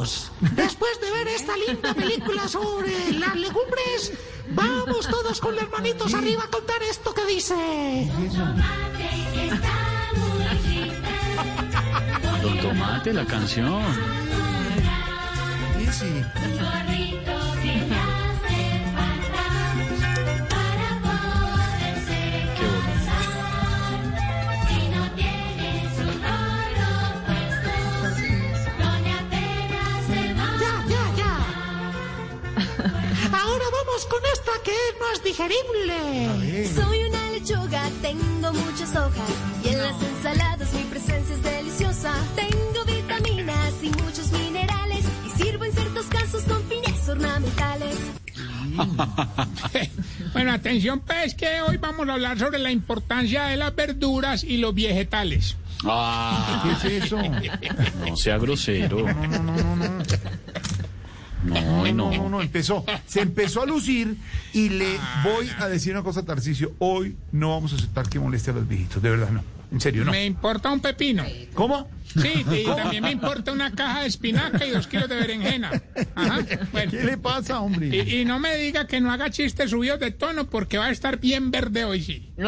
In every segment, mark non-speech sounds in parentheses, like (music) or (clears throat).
después de ver esta linda película sobre las legumbres, vamos todos con los manitos arriba a contar esto que dice. Don Tomate, la canción. Sí, con esta que es más digerible. Soy una lechuga, tengo muchas hojas y en las ensaladas mi presencia es deliciosa. Tengo vitaminas y muchos minerales y sirvo en ciertos casos con fines ornamentales. (laughs) Bueno, atención, pues que hoy vamos a hablar sobre la importancia de las verduras y los vegetales. Ah, ¿Qué es eso? (laughs) no sea grosero. No, y No, no. no, no, empezó. Se empezó a lucir y le voy a decir una cosa, Tarcicio. Hoy no vamos a aceptar que moleste a los viejitos. De verdad, no. En serio, no. Me importa un pepino. ¿Cómo? Sí, y (laughs) también me importa una caja de espinaca y dos kilos de berenjena. Ajá. (laughs) Bueno, ¿Qué le pasa, hombre? y, y no me diga que no haga chistes subidos de tono porque va a estar bien verde hoy, sí. (laughs)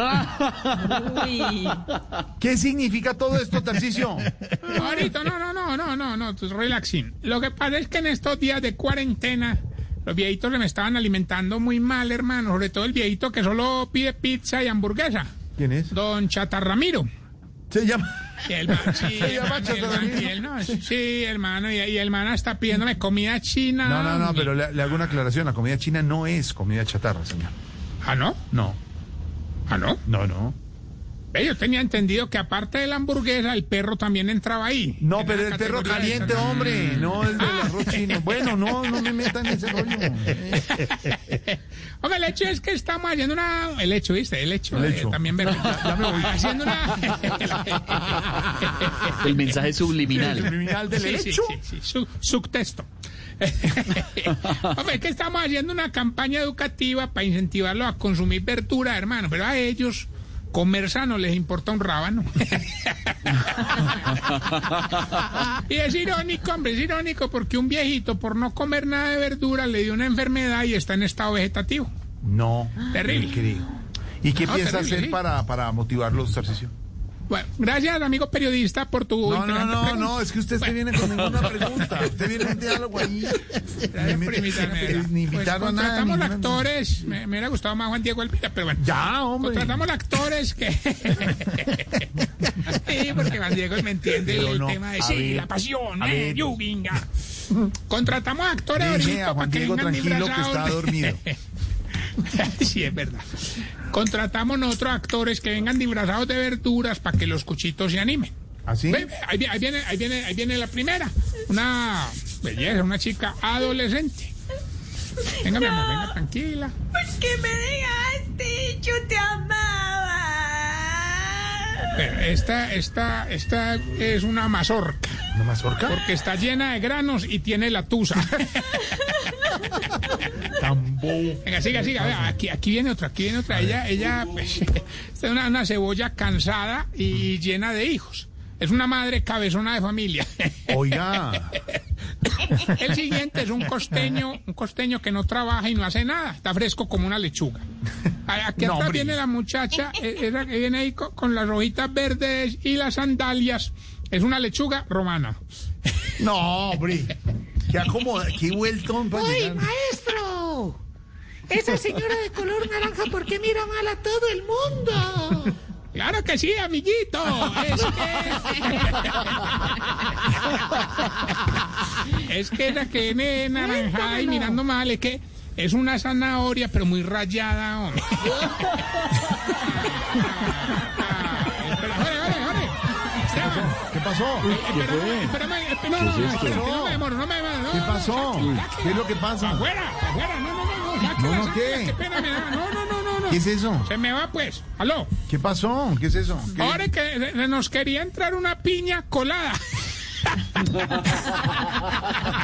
¿Qué significa todo esto, Tarcicio? Ahorita, no, no, no, no, no, no, pues relaxing. Lo que pasa es que en estos días de cuarentena, los viejitos se me estaban alimentando muy mal, hermano. Sobre todo el viejito que solo pide pizza y hamburguesa. ¿Quién es? Don Chatarramiro. Se llama. Y el man, sí, (laughs) Se llama el man, y el man, Chatarramiro. y él, no, sí, hermano, y, y el man está pidiéndome comida china. No, no, no, pero le, le hago una aclaración. La comida china no es comida chatarra, señor. ¿Ah, no? No, ¿Ah, no? no, no. Yo tenía entendido que aparte de la hamburguesa, el perro también entraba ahí. No, En pero el perro caliente, esa. hombre. No el del Ah. arroz chino. Bueno, no, no me metan en ese rollo. (laughs) Oiga, el hecho es que estamos haciendo una... El hecho, ¿viste? El hecho. El eh, hecho. también ver- Ya me voy. Haciendo una... (laughs) El mensaje El subliminal. del Sí, sí, hecho. sí, sí, su- subtexto. (laughs) Hombre, es que estamos haciendo una campaña educativa para incentivarlos a consumir verdura, hermano, pero a ellos comer sano les importa un rábano. (laughs) y es irónico, hombre, es irónico porque un viejito por no comer nada de verdura le dio una enfermedad y está en estado vegetativo. No. Terrible. creo. ¿Y qué No, piensa terrible, hacer sí. para, para motivarlos, Tarcicio? Bueno, gracias, amigo periodista, por tu No, no, no, pregunta. no, es que usted se Bueno. viene con ninguna (laughs) pregunta. Usted viene un diálogo ahí. (laughs) Gracias Ni por me- invitarme, ¿verdad? Ni invitaron a nada. contratamos ninguna- actores, me, me hubiera gustado más Juan Diego Elvira, pero bueno. Ya, hombre. Contratamos actores que... (laughs) sí, porque Juan Diego me entiende Pero el no, tema de sí, ver, la pasión, eh, yuginga. Contratamos actores ahorita Juan para que Diego tranquilo que está dormido. (laughs) sí, es verdad. Contratamos nosotros actores que vengan disfrazados de verduras para que los cuchitos se animen. ¿Así? Ve, ahí, ahí viene, ahí viene, ahí viene la primera. Una belleza, una chica adolescente. Venga, mi amor, venga, tranquila. ¿Por qué me dejaste? Yo te amaba. Pero esta, esta, esta es una mazorca, ¿Una mazorca? porque está llena de granos y tiene la tusa. (laughs) (laughs) Tambo. Venga, siga, siga, vea, aquí, aquí viene otra, aquí viene otra. Ella, ella, pues, (laughs) es una, una cebolla cansada y llena de hijos. Es una madre cabezona de familia. (laughs) Oiga. El siguiente es un costeño, un costeño que no trabaja y no hace nada, está fresco como una lechuga. Aquí No, atrás hombre. viene la muchacha, eh, esa que viene ahí co- con, las hojitas verdes y las sandalias. Es una lechuga romana. No, hombre. Qué acomoda, qué vuelto para ¡Uy, llegar. maestro! Esa señora de color naranja, ¿por qué mira mal a todo el mundo? Claro que sí, amiguito. Es que. (laughs) es que la que viene naranjada y mirando mal es que es una zanahoria, pero muy rayada, hombre. (laughs) Esteban, ¿Qué pasó? espérame, espérame, espérame, no, no, no, me demoro, no me demoro, no, ¿Qué pasó? ¿Qué es lo que pasa? Afuera, afuera, no, no, no, no, No, no, ¿qué? espérame, no, no, no, no, no. ¿Qué es eso? Se me va pues, aló. ¿Qué pasó? ¿Qué es eso? ¿Qué- Ahora que nos quería entrar una piña colada.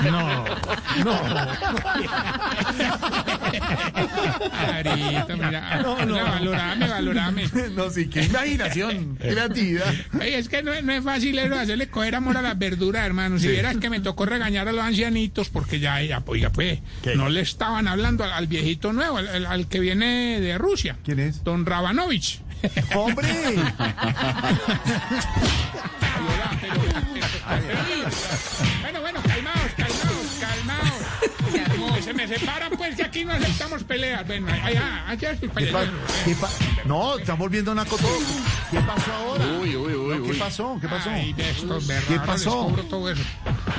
No, no. Clarito, mira. Valorame, valorame. No, sí, qué imaginación, creatividad. Ey, es que no, es- no es fácil eso, hacerle coger amor a las verduras, hermano. Si vieras que me tocó regañar a los ancianitos porque ya, ya, oiga, pues, ¿Qué? no le estaban hablando al, al viejito nuevo, al, al- al que viene de Rusia. ¿Quién es? Don Rabanovich. ¡Hombre! (laughs) Bueno, bueno, calmaos, calmaos, calmaos. Se me separan, pues que aquí no aceptamos peleas. Bueno, allá, allá sí, ¿Qué pa- allá. qué pa- no, están volviendo una cosa. ¿Qué pasó ahora? Uy, uy, uy, No, ¿Qué uy. pasó? ¿Qué pasó? Ay, de estos berraros, ¿Qué pasó? cobro todo eso.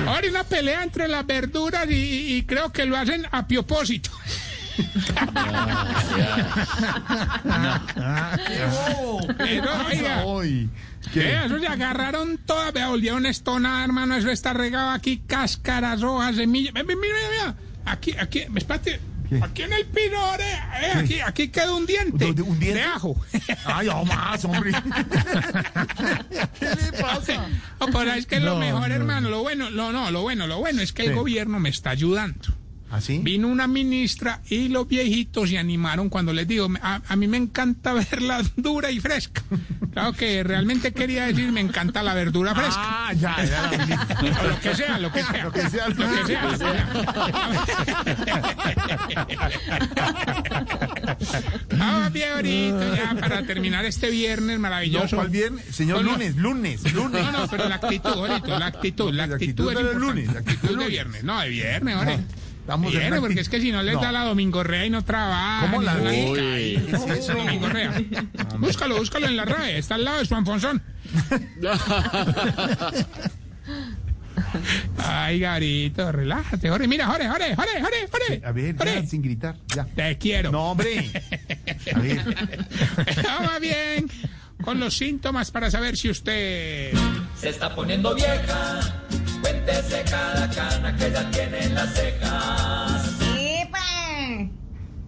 Ahora hay una pelea entre las verduras y, y creo que lo hacen a propósito. Hoy. ¿qué? Eso se agarraron todas, vea, volvieron esto nada, hermano, eso está regado aquí, cáscaras, hojas, semillas. Mira, mira, mira. Aquí, aquí, espérate. Aquí en el pino, ahora, eh, aquí, aquí queda un diente. ¿Un- un diente? De ajo. (laughs) Ay, no más, hombre. (laughs) ¿Qué le pasa? No, pero es que lo No, mejor, no. hermano, lo bueno, lo, no, lo bueno, lo bueno es que el Sí. gobierno me está ayudando. ¿Así? Vino una ministra y los viejitos se animaron cuando les digo, a, a mí me encanta (laughs) verla dura y fresca. Claro que realmente quería decir, me encanta la verdura fresca. Ah, ya, ya. (laughs) Lo que sea, lo que sea. Lo que sea, Lo que sea, lo que sea. (laughs) Vamos bien ahorita ya para terminar este viernes No, maravilloso. ¿cuál bien? Señor lunes, lunes, lunes. No, no, pero la actitud, ahorita, la actitud, la La actitud, actitud es lunes, la actitud de viernes, no, de viernes, ahora. Viernes, una porque es que si no les No. da la domingorrea y no trabaja. ¿Cómo la Uy. ¿Qué es eso? Domingorrea. Búscalo, búscalo en la RAE, está al lado de Juan Fonzón. (laughs) Ay, Garito, relájate, Jorge. Mira, Jorge, Jorge, Jorge, Jorge, Jorge. A ver, Jorge, ya, sin gritar, ya. te quiero. No, hombre. (laughs) A ver. Vamos bien con los síntomas para saber si usted... Se está poniendo vieja. Cada cana que ya tiene en las cejas.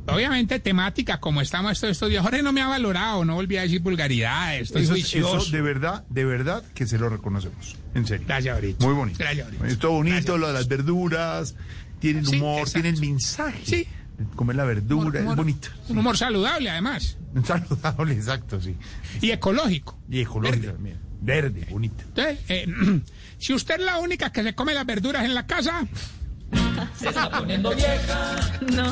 Obviamente temática, como estamos estos, estos días. Jorge no me ha valorado, no volví a decir vulgaridades, estoy Eso, es- juicioso. eso de verdad, de verdad que se lo reconocemos. En serio. Gracias, ahorita. Muy bonito. Gracias, ahorita. Todo bonito, Gracias. lo de las verduras, tienen Sí, humor, exacto. tienen mensaje. Sí. Comer la verdura, Humor- es bonito. Un humor saludable, además. (laughs) Saludable, exacto, sí. Y ecológico. Y ecológico también. Verde, bonito. Entonces, eh, (clears throat) si usted es la única que se come las verduras en la casa, Se está poniendo vieja.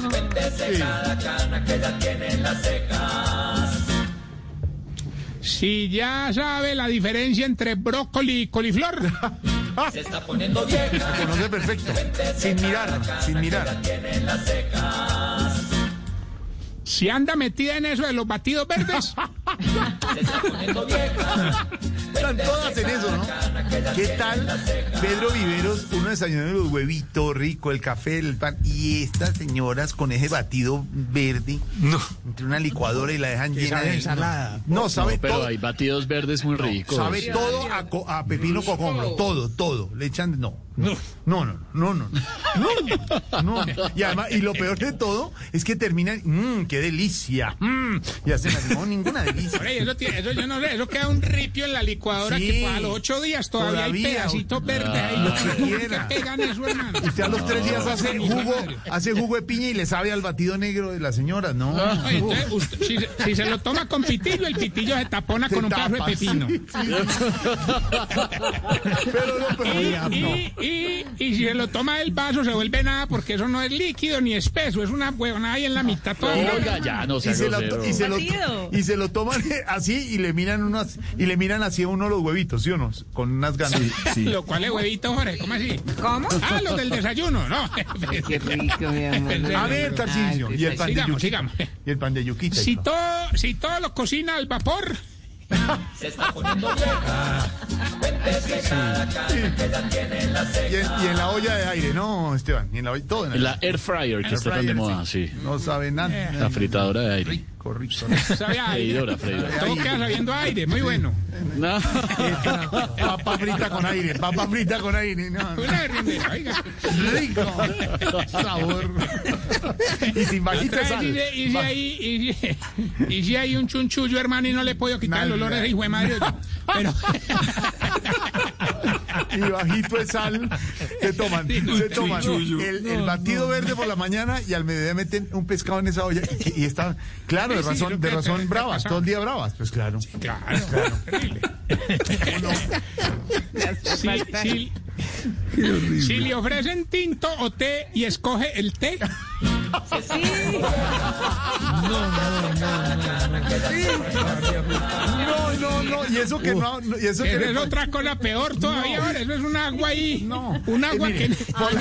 Cuéntese cada cana que ya tiene en las cejas. si ya sabe la diferencia entre brócoli y coliflor, Se está poniendo vieja. Conoce perfecto. Sin mirar, sin mirar. Si anda metida en eso de los batidos verdes, Se está poniendo vieja. (laughs) Están todas en eso, ¿no? ¿Qué tal Pedro Viveros, uno desayunando los huevitos rico, el café, el pan, y estas señoras con ese batido verde entre una licuadora y la dejan llena de ensalada? No, sabe Pero todo. hay batidos verdes muy ricos. Sabe todo a, co- a pepino cocombro, todo, todo. Le echan, no, no, no, no, no, no, (laughs) no, no, no. Y además, y lo peor de todo es que terminan, mmm, qué delicia, mmm, y hacen así, no, ninguna delicia. Eso, tiene- eso yo no sé, eso queda un ripio en la licuadora Sí. que a los ocho días todavía, hay Todavía, pedacitos verdes ahí. lo que ¿Cómo quiera. pegan eso, hermano? Usted a los tres días hace jugo, hace jugo de piña y le sabe al batido negro de la señora, ¿no? Oye, entonces, usted- si, se- si se lo toma con pitillo, el pitillo se tapona Se con un pedazo de tapa, pepino. sí, sí. (laughs) Pero no, pero oiga, no. Y, y, y si se lo toma del vaso, se vuelve nada porque eso no es líquido ni espeso, es una huevona ahí en la mitad toda. Oiga, ya no sea y se, to- y, se lo, y se lo toman (laughs) así y le miran unas y le miran así a uno los huevitos, ¿sí o no? Con unas ganas. Lo cual es huevito, Jorge, ¿cómo así? ¿Cómo? Ah, los del desayuno, ¿no? (laughs) Qué rico, mi amor. A ver, Tarcisio, y el pan de Sigamos, yuquita. sigamos. Y el pan de yuquita. Si todo, si todo lo cocina al vapor, Se está poniendo vieja. Cuéntese cada cana que ya tiene en las y, en, y en la olla de aire, no, Esteban, y en la olla, todo en La air fryer que Air está tan de moda, sí. No sabe nada. La fritadora de aire. Rico, rico. sabe aire. Freidora, freidora. Todo queda sabiendo aire, muy bueno. No. (laughs) Papa frita con aire, papa frita con aire. No, no. Rico. Sabor. Y sin bajita de sal. Y si, y si Va. hay, y si, y si hay un chunchullo, hermano, y no le puedo quitar el Nalga. olor a ese hijo de madre. (laughs) Pero. (laughs) y bajito de sal, se toman, se toman el, el batido verde por la mañana y al mediodía meten un pescado en esa olla y, y están, claro, de Sí, sí, razón, de razón bravas, todo el día bravas, pues claro. Claro, terrible. Si, si- si le ofrecen tinto o té y escoge el té, No, no, no, y eso que no, no, y eso que eso le es otra cosa peor todavía. ahora, Eso es un agua ahí. No. Un agua Eh, que. Por,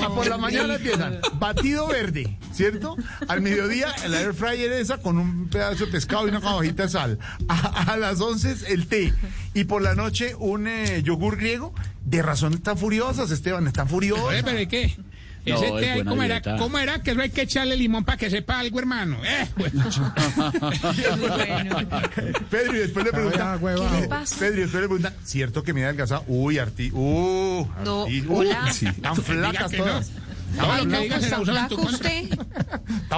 la, por la mañana empiezan batido verde, ¿cierto? Al mediodía el air fryer esa con un pedazo de pescado y una cabajita de sal. A, a las 11 el té. Y por la noche un eh, yogur griego. De razón están furiosas, Esteban, están furiosas. Pero ¿y qué? No, Ese té ¿cómo era? ¿Cómo era? Que eso hay que echarle limón para que sepa algo, hermano. Eh, bueno. (laughs) Pedro, y después le preguntan. ¿Qué le pasa? Pedro, y después le preguntan, ¿cierto que me da adelgazado? Uy, Arti, uh, No, Arti, uh, hola. tan flacas no. Todo Ay, no, pues tan flaco usted.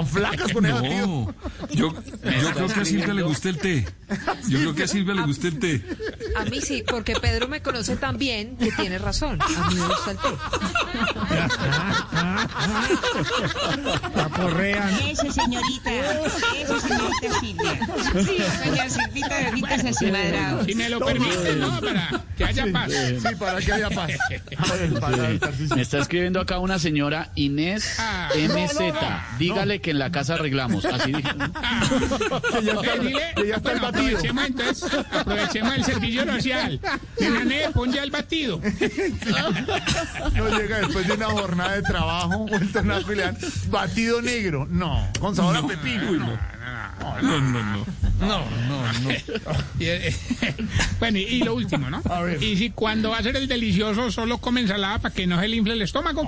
Flacas con el batido. No, yo, yo creo que a Silvia le gusta el té. Yo creo que a Silvia le gusta el té. A mí sí, porque Pedro me conoce tan bien que tiene razón. A mí me gusta el té. (laughs) La porrean. Eso, señorita. Eso, señorita Silvia. Sí, doña Silvita de Ojitos Acimadrados. Si me lo permite, ¿no? Para que haya paz. Sí, para que haya paz. (laughs) A ver, para el Tarcisio. Me está escribiendo acá una señora Inés Ah. MZ. No, no, no. Dígale que en la casa arreglamos. Así dije. Que ya está, dile- que ya está el bueno, batido. aprovechemos entonces, aprovechemos el servicio social. Nané, pon ya el batido. No llega después de una jornada de trabajo, vuelto a una pelea, batido negro. No, con sabor a pepino. No. No, no, no. (laughs) Y, eh, (laughs) bueno, y, y lo último, ¿no? A ver. Y si cuando va a ser el delicioso solo come ensalada para que no se le infle el estómago.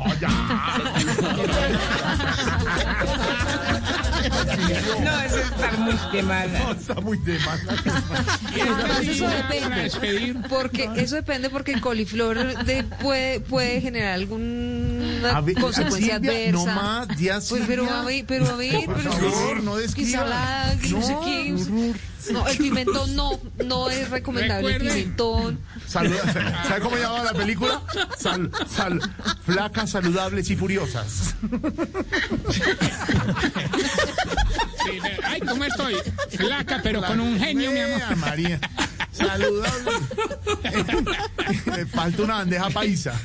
No, eso está muy quemada. No, está muy de (laughs) sí, Eso depende. Porque eso depende porque el coliflor de- puede, puede generar alguna A ver, consecuencia Silvia, adversa. no más, ya Pues, pero a ver, pero a ver, Por pero favor, no describa. no, sé qué. No, el pimentón no, no es recomendable el pimentón. Salud- ¿Sabe cómo llamaba la película? Sal, sal, flacas, saludables y furiosas. Sí, ay, ¿cómo estoy? Flaca, pero con un genio, mi amor. María. Saludable. Me (laughs) falta una bandeja paisa.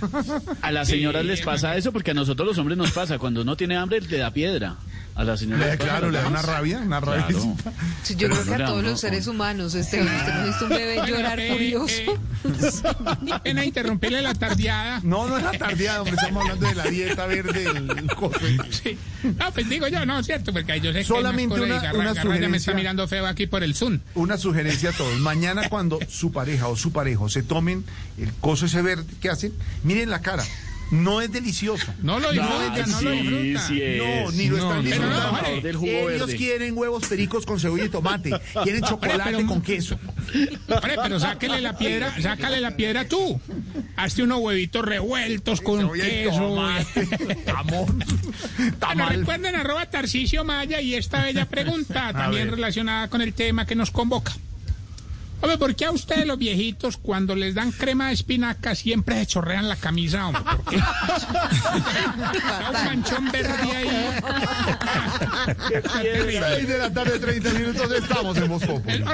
A las señoras les pasa eso porque a nosotros los hombres nos pasa. Cuando uno tiene hambre, le da piedra. A las señoras. les pasa Claro, le da una rabia, una rabia. Claro. Sí, yo Pero creo que a no, todos no, los seres humanos, este, usted no ha visto un bebé llorar eh, furioso. eh, pena interrumpirle la tardeada. No, no es la tardeada, hombre, estamos hablando de la dieta verde, el. Sí. No, pues digo yo, no, cierto, porque yo sé que Solamente cosas una- Garra- una ya me sugerencia. está mirando feo aquí por el Zoom. Una sugerencia a todos. Mañana cuando su pareja o su parejo se tomen el coso ese verde que hacen, miren la cara. No es delicioso. No lo disfruta, Ah, no lo sí, disfruta. sí es. No, ni lo No, están no, disfrutando. no, vale. Del jugo Ellos verde. quieren huevos pericos con cebolla y tomate. Quieren chocolate pero- con queso. Hombre, pero sáquele la piedra, sácale la piedra tú. Hazte unos huevitos revueltos con queso. Jamón. Bueno, recuerden arroba Tarcicio Maya y esta bella pregunta (laughs) también relacionada con el tema que nos convoca. Hombre, ¿por qué a ustedes los viejitos cuando les dan crema de espinaca siempre se chorrean la camisa, hombre? ¿Por qué? Da (laughs) un manchón verde ahí. Seis de la tarde, 30 minutos, estamos en. El-